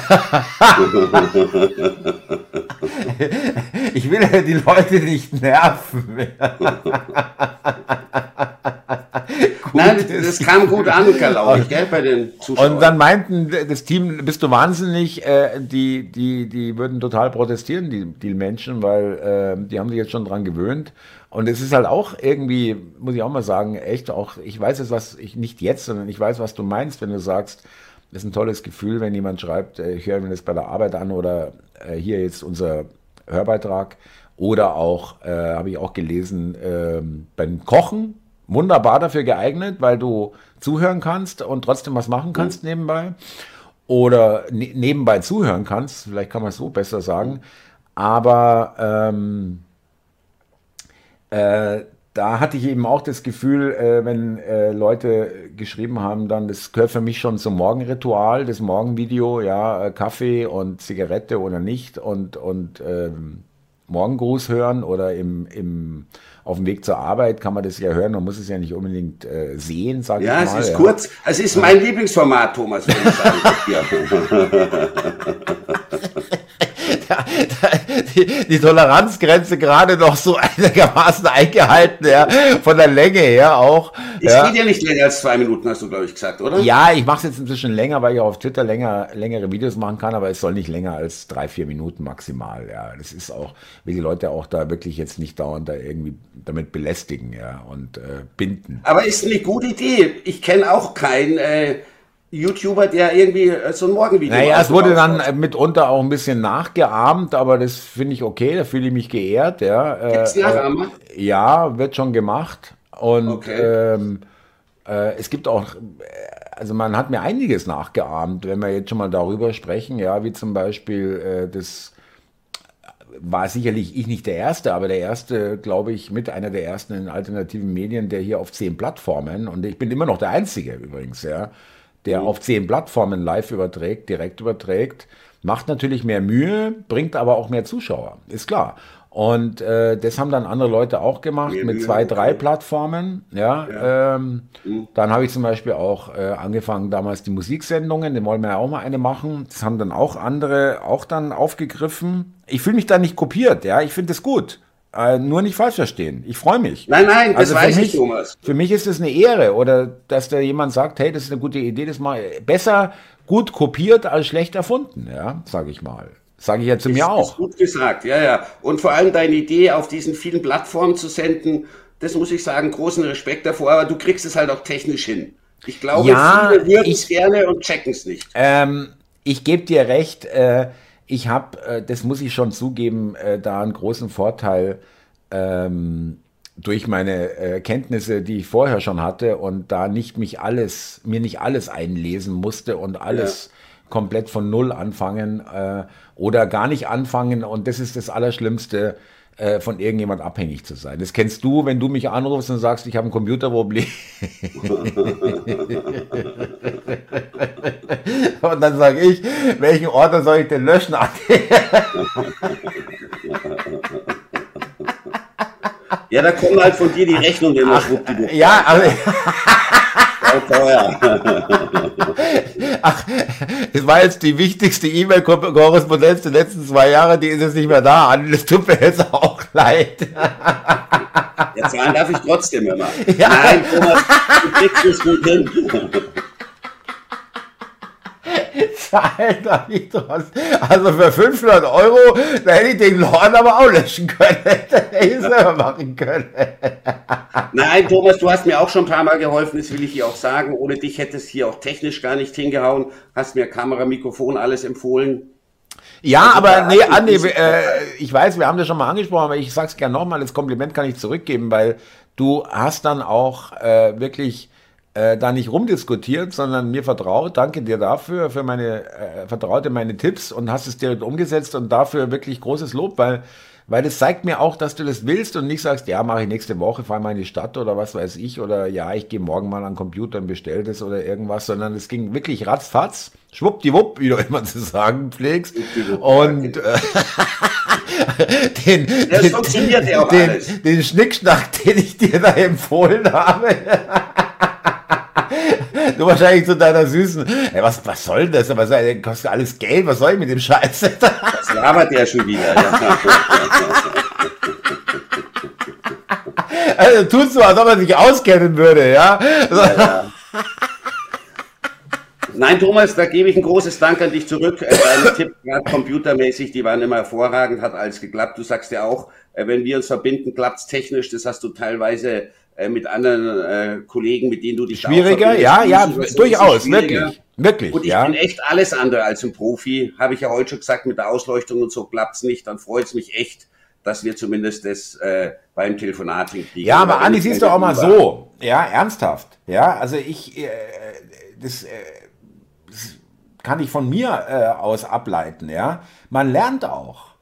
ich will ja die Leute nicht nerven. Nein, das kam gut an, glaube ich, gell, bei den Zuschauern. Und dann meinten das Team, bist du wahnsinnig, äh, die, die, die würden total protestieren, die, die Menschen, weil äh, die haben sich jetzt schon dran gewöhnt. Und es ist halt auch irgendwie, muss ich auch mal sagen, echt auch, ich weiß jetzt, was ich nicht jetzt, sondern ich weiß, was du meinst, wenn du sagst, das ist ein tolles Gefühl, wenn jemand schreibt, äh, ich höre mir das bei der Arbeit an oder äh, hier jetzt unser Hörbeitrag. Oder auch, äh, habe ich auch gelesen, äh, beim Kochen, wunderbar dafür geeignet, weil du zuhören kannst und trotzdem was machen kannst mhm. nebenbei. Oder ne nebenbei zuhören kannst, vielleicht kann man es so besser sagen. Aber ähm, äh, da hatte ich eben auch das Gefühl, äh, wenn äh, Leute geschrieben haben, dann das gehört für mich schon zum Morgenritual, das Morgenvideo, ja, äh, Kaffee und Zigarette oder nicht und, und ähm, Morgengruß hören oder im, im, auf dem Weg zur Arbeit kann man das ja hören, man muss es ja nicht unbedingt äh, sehen, sage ja, ich mal. Ja, es ist kurz, es ist mein Lieblingsformat, Thomas, würde ich sagen. die, die, Toleranzgrenze gerade noch so einigermaßen eingehalten, ja, von der Länge her auch. Es ja. geht ja nicht länger als zwei Minuten, hast du, glaube ich, gesagt, oder? Ja, ich mache es jetzt inzwischen länger, weil ich auf Twitter länger, längere Videos machen kann, aber es soll nicht länger als drei, vier Minuten maximal, ja. Das ist auch, wie die Leute auch da wirklich jetzt nicht dauernd da irgendwie damit belästigen, ja, und äh, binden. Aber ist eine gute Idee. Ich kenne auch keinen, äh, YouTuber, der irgendwie äh, so ein Morgenvideo Naja, es wurde dann hat. mitunter auch ein bisschen nachgeahmt, aber das finde ich okay, da fühle ich mich geehrt. Ja. Äh, Gibt's Nachahmer? Äh, ja, wird schon gemacht. Und okay. ähm, äh, es gibt auch, also man hat mir einiges nachgeahmt, wenn wir jetzt schon mal darüber sprechen, ja, wie zum Beispiel äh, das war sicherlich ich nicht der Erste, aber der Erste, glaube ich, mit einer der ersten in alternativen Medien, der hier auf zehn Plattformen, und ich bin immer noch der Einzige übrigens, ja, der mhm. auf zehn Plattformen live überträgt, direkt überträgt, macht natürlich mehr Mühe, bringt aber auch mehr Zuschauer, ist klar. Und äh, das haben dann andere Leute auch gemacht mehr mit Mühe, zwei, drei okay. Plattformen. Ja, ja. Ähm, mhm. Dann habe ich zum Beispiel auch äh, angefangen, damals die Musiksendungen, den wollen wir ja auch mal eine machen. Das haben dann auch andere auch dann aufgegriffen. Ich fühle mich da nicht kopiert, ja, ich finde es gut. Äh, nur nicht falsch verstehen. Ich freue mich. Nein, nein, das also weiß mich, ich, Thomas. Für mich ist es eine Ehre oder dass da jemand sagt, hey, das ist eine gute Idee, das mal besser gut kopiert als schlecht erfunden, ja, sage ich mal. Sage ich ja zu mir auch. Ist gut gesagt, ja, ja. Und vor allem deine Idee, auf diesen vielen Plattformen zu senden, das muss ich sagen, großen Respekt davor, aber du kriegst es halt auch technisch hin. Ich glaube, ja, viele würden es gerne und checken es nicht. Ähm, ich gebe dir recht, äh, ich habe, äh, das muss ich schon zugeben, äh, da einen großen Vorteil ähm, durch meine äh, Kenntnisse, die ich vorher schon hatte und da nicht mich alles, mir nicht alles einlesen musste und alles ja. komplett von Null anfangen äh, oder gar nicht anfangen. Und das ist das Allerschlimmste äh, von irgendjemand abhängig zu sein. Das kennst du, wenn du mich anrufst und sagst, ich habe ein Computerproblem. und dann sage ich, welchen Ordner soll ich denn löschen? ja, da kommen halt von dir die Rechnungen immer schwuppdiwupp. Ja, aber... teuer. Ach, es war jetzt die wichtigste E-Mail-Korrespondenz der letzten zwei Jahre, die ist jetzt nicht mehr da. Das tut mir jetzt auch leid. Ja, zahlen darf ich trotzdem immer. Ja. Nein, Thomas, du kriegst es gut hin. Trotzdem. Also für 500 Euro, da hätte ich den Lorn aber auch löschen können. hätte ich selber machen können. Nein, Thomas, du hast mir auch schon ein paar Mal geholfen, das will ich hier auch sagen. Ohne dich hätte es hier auch technisch gar nicht hingehauen. Hast mir Kamera, Mikrofon, alles empfohlen. Ja, also aber nee, Andi, äh, ich weiß, wir haben das schon mal angesprochen, aber ich sag's gerne nochmal, das Kompliment kann ich zurückgeben, weil du hast dann auch äh, wirklich äh, da nicht rumdiskutiert, sondern mir vertraut. Danke dir dafür, für meine, äh, vertraute meine Tipps und hast es direkt umgesetzt und dafür wirklich großes Lob, weil weil das zeigt mir auch, dass du das willst und nicht sagst, ja, mache ich nächste Woche, fahr mal in die Stadt oder was weiß ich oder ja, ich gehe morgen mal an den Computer und bestell das oder irgendwas, sondern es ging wirklich ratzfatz, schwuppdiwupp, wie du immer zu sagen pflegst. Und äh, den, den, den, den Schnickschnack, den ich dir da empfohlen habe. du wahrscheinlich zu deiner süßen, ey, was, was soll das? Aber das kostet alles Geld, was soll ich mit dem Scheiß? das labert der schon wieder. Also tust du, als ob er sich auskennen würde, ja? ja, ja. Nein, Thomas, da gebe ich ein großes Dank an dich zurück. Äh, deine Tipps, gerade computermäßig, die waren immer hervorragend, hat alles geklappt. Du sagst ja auch, äh, wenn wir uns verbinden, klappt es technisch. Das hast du teilweise äh, mit anderen äh, Kollegen, mit denen du dich schwieriger, ja, ja, durchaus, wirklich, wirklich. Und ich ja. bin echt alles andere als ein Profi, habe ich ja heute schon gesagt, mit der Ausleuchtung und so klappt's nicht. Dann freut es mich echt, dass wir zumindest das äh, beim Telefonat hinkriegen. Ja, aber Andi, siehst du auch mal so, ja, ernsthaft, ja, also ich, äh, das, äh, das kann ich von mir äh, aus ableiten, ja. Man lernt auch.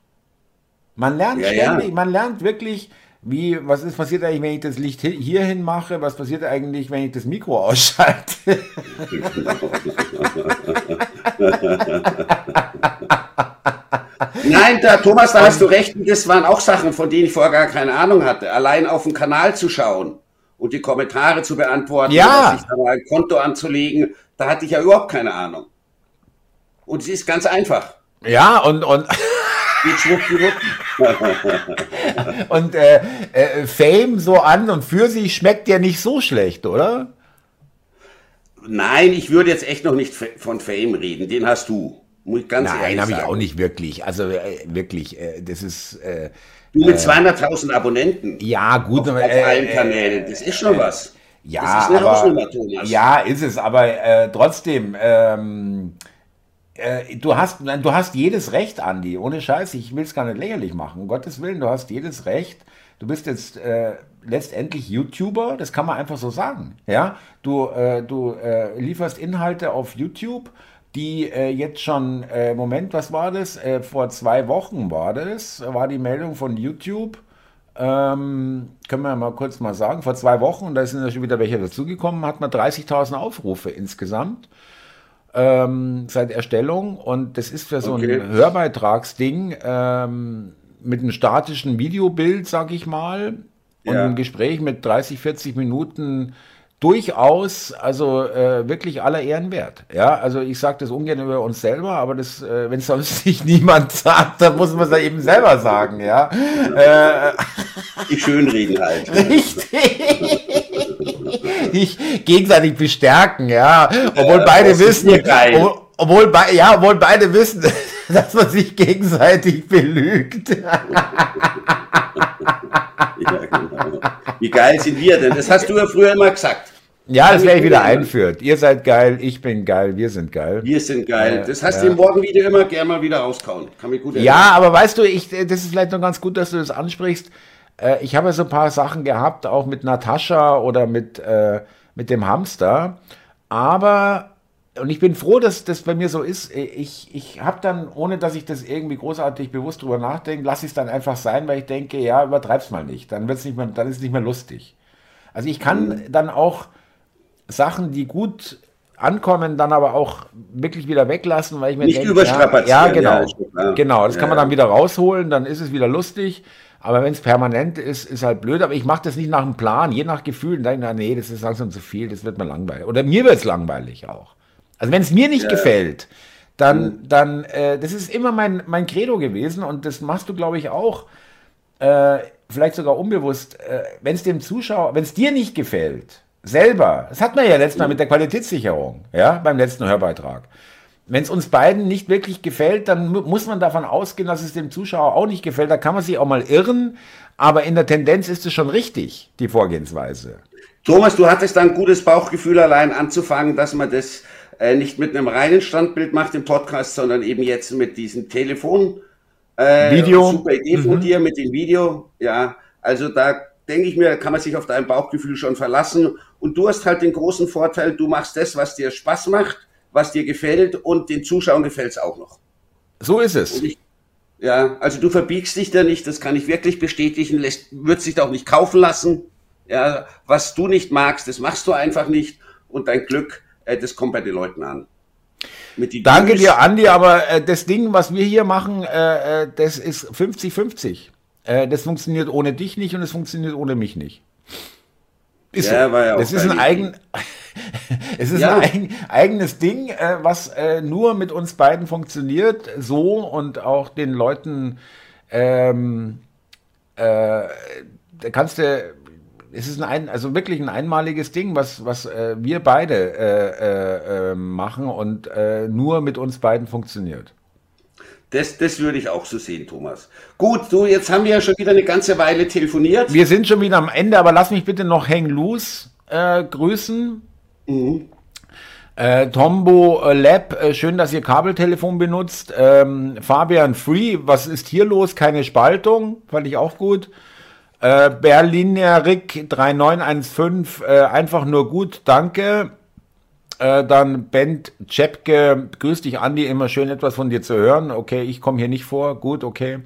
Man lernt ja, ständig, ja. man lernt wirklich wie, was ist passiert eigentlich, wenn ich das Licht hierhin mache? Was passiert eigentlich, wenn ich das Mikro ausschalte? Nein, da, Thomas, da hast du recht. Das waren auch Sachen, von denen ich vorher gar keine Ahnung hatte. Allein auf den Kanal zu schauen und die Kommentare zu beantworten, ja. sich da mal ein Konto anzulegen, da hatte ich ja überhaupt keine Ahnung. Und sie ist ganz einfach. Ja, und, und Geht schwuppdiwupp. und äh, äh, Fame so an und für sich schmeckt ja nicht so schlecht, oder? Nein, ich würde jetzt echt noch nicht von Fame reden. Den hast du. Muss ganz Nein, habe ich auch nicht wirklich. Also äh, wirklich, äh, das ist. Äh, du mit 200.000 äh, Abonnenten. Ja, gut. Auf, auf allen Kanälen. Das ist schon was. Ja, ist aber, ja, ist es. Aber trotzdem. Ähm, äh, du hast, du hast jedes Recht, Andi, ohne Scheiß, ich will es gar nicht lächerlich machen, um Gottes Willen, du hast jedes Recht. Du bist jetzt äh, letztendlich YouTuber, das kann man einfach so sagen. Ja, du, äh, du äh, lieferst Inhalte auf YouTube, die äh, jetzt schon, äh, Moment, was war das? vor zwei Wochen war das, war die Meldung von YouTube. Ähm, können wir mal kurz mal sagen, vor zwei Wochen, da sind ja schon wieder welche dazugekommen, hat man 30.000 Aufrufe insgesamt ähm, seit Erstellung und das ist für so okay. ein Hörbeitragsding ähm, mit einem statischen Videobild, sag ich mal, und ja. ein Gespräch mit 30, 40 Minuten durchaus, also äh, wirklich aller Ehren wert. Ja, also ich sage das ungern über uns selber, aber das, äh, wenn es sonst nicht niemand sagt, dann muss man es ja eben selber sagen, ja. Äh, Die Schönreden halt. Richtig. Ich gegenseitig bestärken, ja. Obwohl ja, beide wissen, obwohl, obwohl, be ja, obwohl beide wissen, dass man sich gegenseitig belügt. Ja, genau. Wie geil sind wir denn? Das hast du ja früher immer gesagt. Ja, das werde ich wieder einführt. Ihr seid geil, ich bin geil, wir sind geil. Wir sind geil. Das hast du im Morgenvideo immer gerne mal wieder rauskauen. Kann mich gut erinnern. Ja, aber weißt du, ich, das ist vielleicht noch ganz gut, dass du das ansprichst. Äh, ich habe ja so ein paar Sachen gehabt, auch mit Natascha oder mit, äh, mit dem Hamster. Aber, und ich bin froh, dass das bei mir so ist. Ich, ich habe dann, ohne dass ich das irgendwie großartig bewusst drüber nachdenke, lasse ich es dann einfach sein, weil ich denke, ja, übertreib's mal nicht. Dann wird's nicht mehr, dann ist es nicht mehr lustig. Also ich kann mhm. dann auch Sachen, die gut ankommen, dann aber auch wirklich wieder weglassen, weil ich mir nicht denke, überstrapazieren. Ja, ja genau, ja, genau. Das ja, kann man dann wieder rausholen, dann ist es wieder lustig. Aber wenn es permanent ist, ist halt blöd. Aber ich mache das nicht nach dem Plan, je nach Gefühl. Und denke, nee, das ist langsam zu viel, das wird mir langweilig. Oder mir wird es langweilig auch. Also wenn es mir nicht gefällt, dann, mhm. dann äh, das ist immer mein, mein Credo gewesen und das machst du, glaube ich, auch. Äh, vielleicht sogar unbewusst, äh, wenn es dem Zuschauer, wenn es dir nicht gefällt, selber, das hat man ja letztes Mal mit der Qualitätssicherung, ja, beim letzten Hörbeitrag. Wenn es uns beiden nicht wirklich gefällt, dann muss man davon ausgehen, dass es dem Zuschauer auch nicht gefällt. Da kann man sich auch mal irren, aber in der Tendenz ist es schon richtig, die Vorgehensweise. Thomas, du hattest ein gutes Bauchgefühl allein anzufangen, dass man das äh, nicht mit einem reinen Standbild macht im Podcast, sondern eben jetzt mit diesem Telefon. Äh, Video. Super Idee von mhm. dir mit dem Video. Ja, also da denke ich mir, kann man sich auf dein Bauchgefühl schon verlassen. Und du hast halt den großen Vorteil, du machst das, was dir Spaß macht, was dir gefällt und den Zuschauern gefällt es auch noch. So ist es. Ich, ja, also du verbiegst dich da nicht, das kann ich wirklich bestätigen, lässt, wird sich da auch nicht kaufen lassen. Ja, was du nicht magst, das machst du einfach nicht und dein Glück, äh, das kommt bei den Leuten an. Danke dir, Andi, aber äh, das Ding, was wir hier machen, äh, äh das ist 50-50. Äh, das funktioniert ohne dich nicht und es funktioniert ohne mich nicht. Ist ja, so. war ja auch das ist ein eigen, es ist ja. ein eigen, eigenes Ding, äh, was äh, nur mit uns beiden funktioniert, so und auch den Leuten, ähm, äh, da kannst du, es ist ein, also wirklich ein einmaliges Ding, was, was äh, wir beide äh, äh, machen und nur mit uns beiden funktioniert. Das, das würde ich auch so sehen, Thomas. Gut, du, jetzt haben wir ja schon wieder eine ganze Weile telefoniert. Wir sind schon wieder am Ende, aber lass mich bitte noch Hang Loose äh, grüßen. Mhm. Äh, Tombo äh, Lab, äh, schön, dass ihr Kabeltelefon benutzt. Ähm, Fabian Free, was ist hier los? Keine Spaltung, fand ich auch gut. Äh, Berliner Rick 3915, äh, einfach nur gut, danke. Äh, dann Bent Czepke, grüß dich Andi, immer schön etwas von dir zu hören. Okay, ich komme hier nicht vor, gut, okay.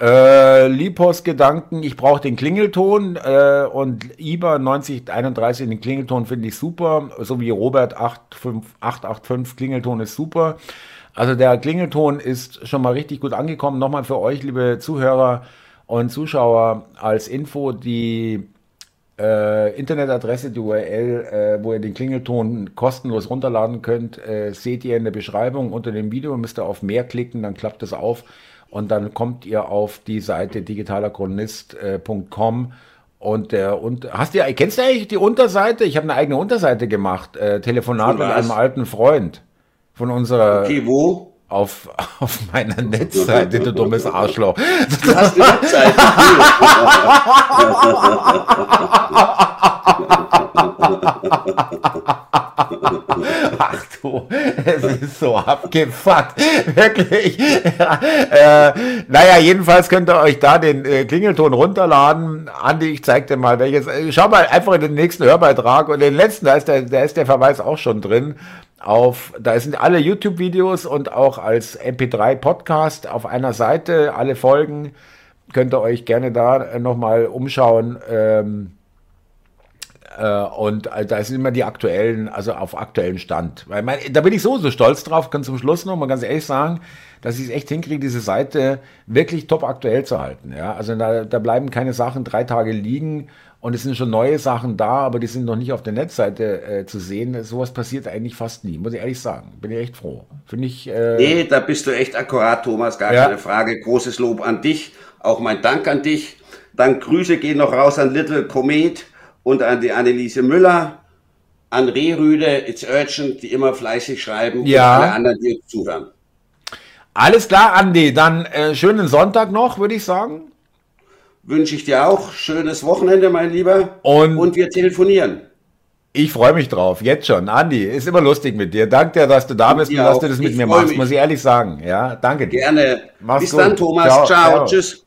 Äh, Lipos Gedanken, ich brauche den Klingelton äh, und IBA 9031, den Klingelton finde ich super, so wie Robert 885 Klingelton ist super. Also der Klingelton ist schon mal richtig gut angekommen. Nochmal für euch, liebe Zuhörer und Zuschauer, als Info, die äh, Internetadresse, die URL, äh, wo ihr den Klingelton kostenlos runterladen könnt, äh, seht ihr in der Beschreibung unter dem Video. Müsst ihr auf mehr klicken, dann klappt das auf und dann kommt ihr auf die Seite digitalerchronist.com. Und der und hast du kennst du eigentlich die Unterseite? Ich habe eine eigene Unterseite gemacht. Äh, Telefonat mit einem alten Freund von unserer. Okay, wo? auf, auf meiner Netzseite, du dummes Arschloch. Du hast eine Webseite. Ach du, es ist so abgefuckt. Wirklich. äh, naja, jedenfalls könnt ihr euch da den äh, Klingelton runterladen. Andi, ich zeig dir mal welches. Äh, schau mal einfach in den nächsten Hörbeitrag und den letzten, da ist der, da ist der Verweis auch schon drin auf, da sind alle YouTube-Videos und auch als MP3-Podcast auf einer Seite, alle Folgen. Könnt ihr euch gerne da nochmal umschauen. Ähm, äh, und äh, da sind immer die aktuellen, also auf aktuellen Stand. Weil mein, da bin ich so, so stolz drauf, kann zum Schluss noch mal ganz ehrlich sagen, dass ich es echt hinkriege, diese Seite wirklich top aktuell zu halten. Ja? Also da, da bleiben keine Sachen drei Tage liegen und es sind schon neue Sachen da, aber die sind noch nicht auf der Netzseite äh, zu sehen. Sowas passiert eigentlich fast nie, muss ich ehrlich sagen. Bin ich echt froh. Finde ich. Äh nee, da bist du echt akkurat, Thomas, gar ja. keine Frage. Großes Lob an dich, auch mein Dank an dich. Dann Grüße gehen noch raus an Little Comet und an die Anneliese Müller, an Rehrüde, It's Urgent, die immer fleißig schreiben ja. und alle anderen, die uns zuhören. Alles klar, Andi. Dann äh, schönen Sonntag noch, würde ich sagen. Wünsche ich dir auch. Schönes Wochenende, mein Lieber. Und, und wir telefonieren. Ich freue mich drauf, jetzt schon. Andi, ist immer lustig mit dir. Danke dir, dass du da bist und dass du das mit ich mir machst, mich. muss ich ehrlich sagen. Ja, danke dir. Gerne. Mach's Bis gut. dann, Thomas. Ciao. Ciao. Ciao. Tschüss.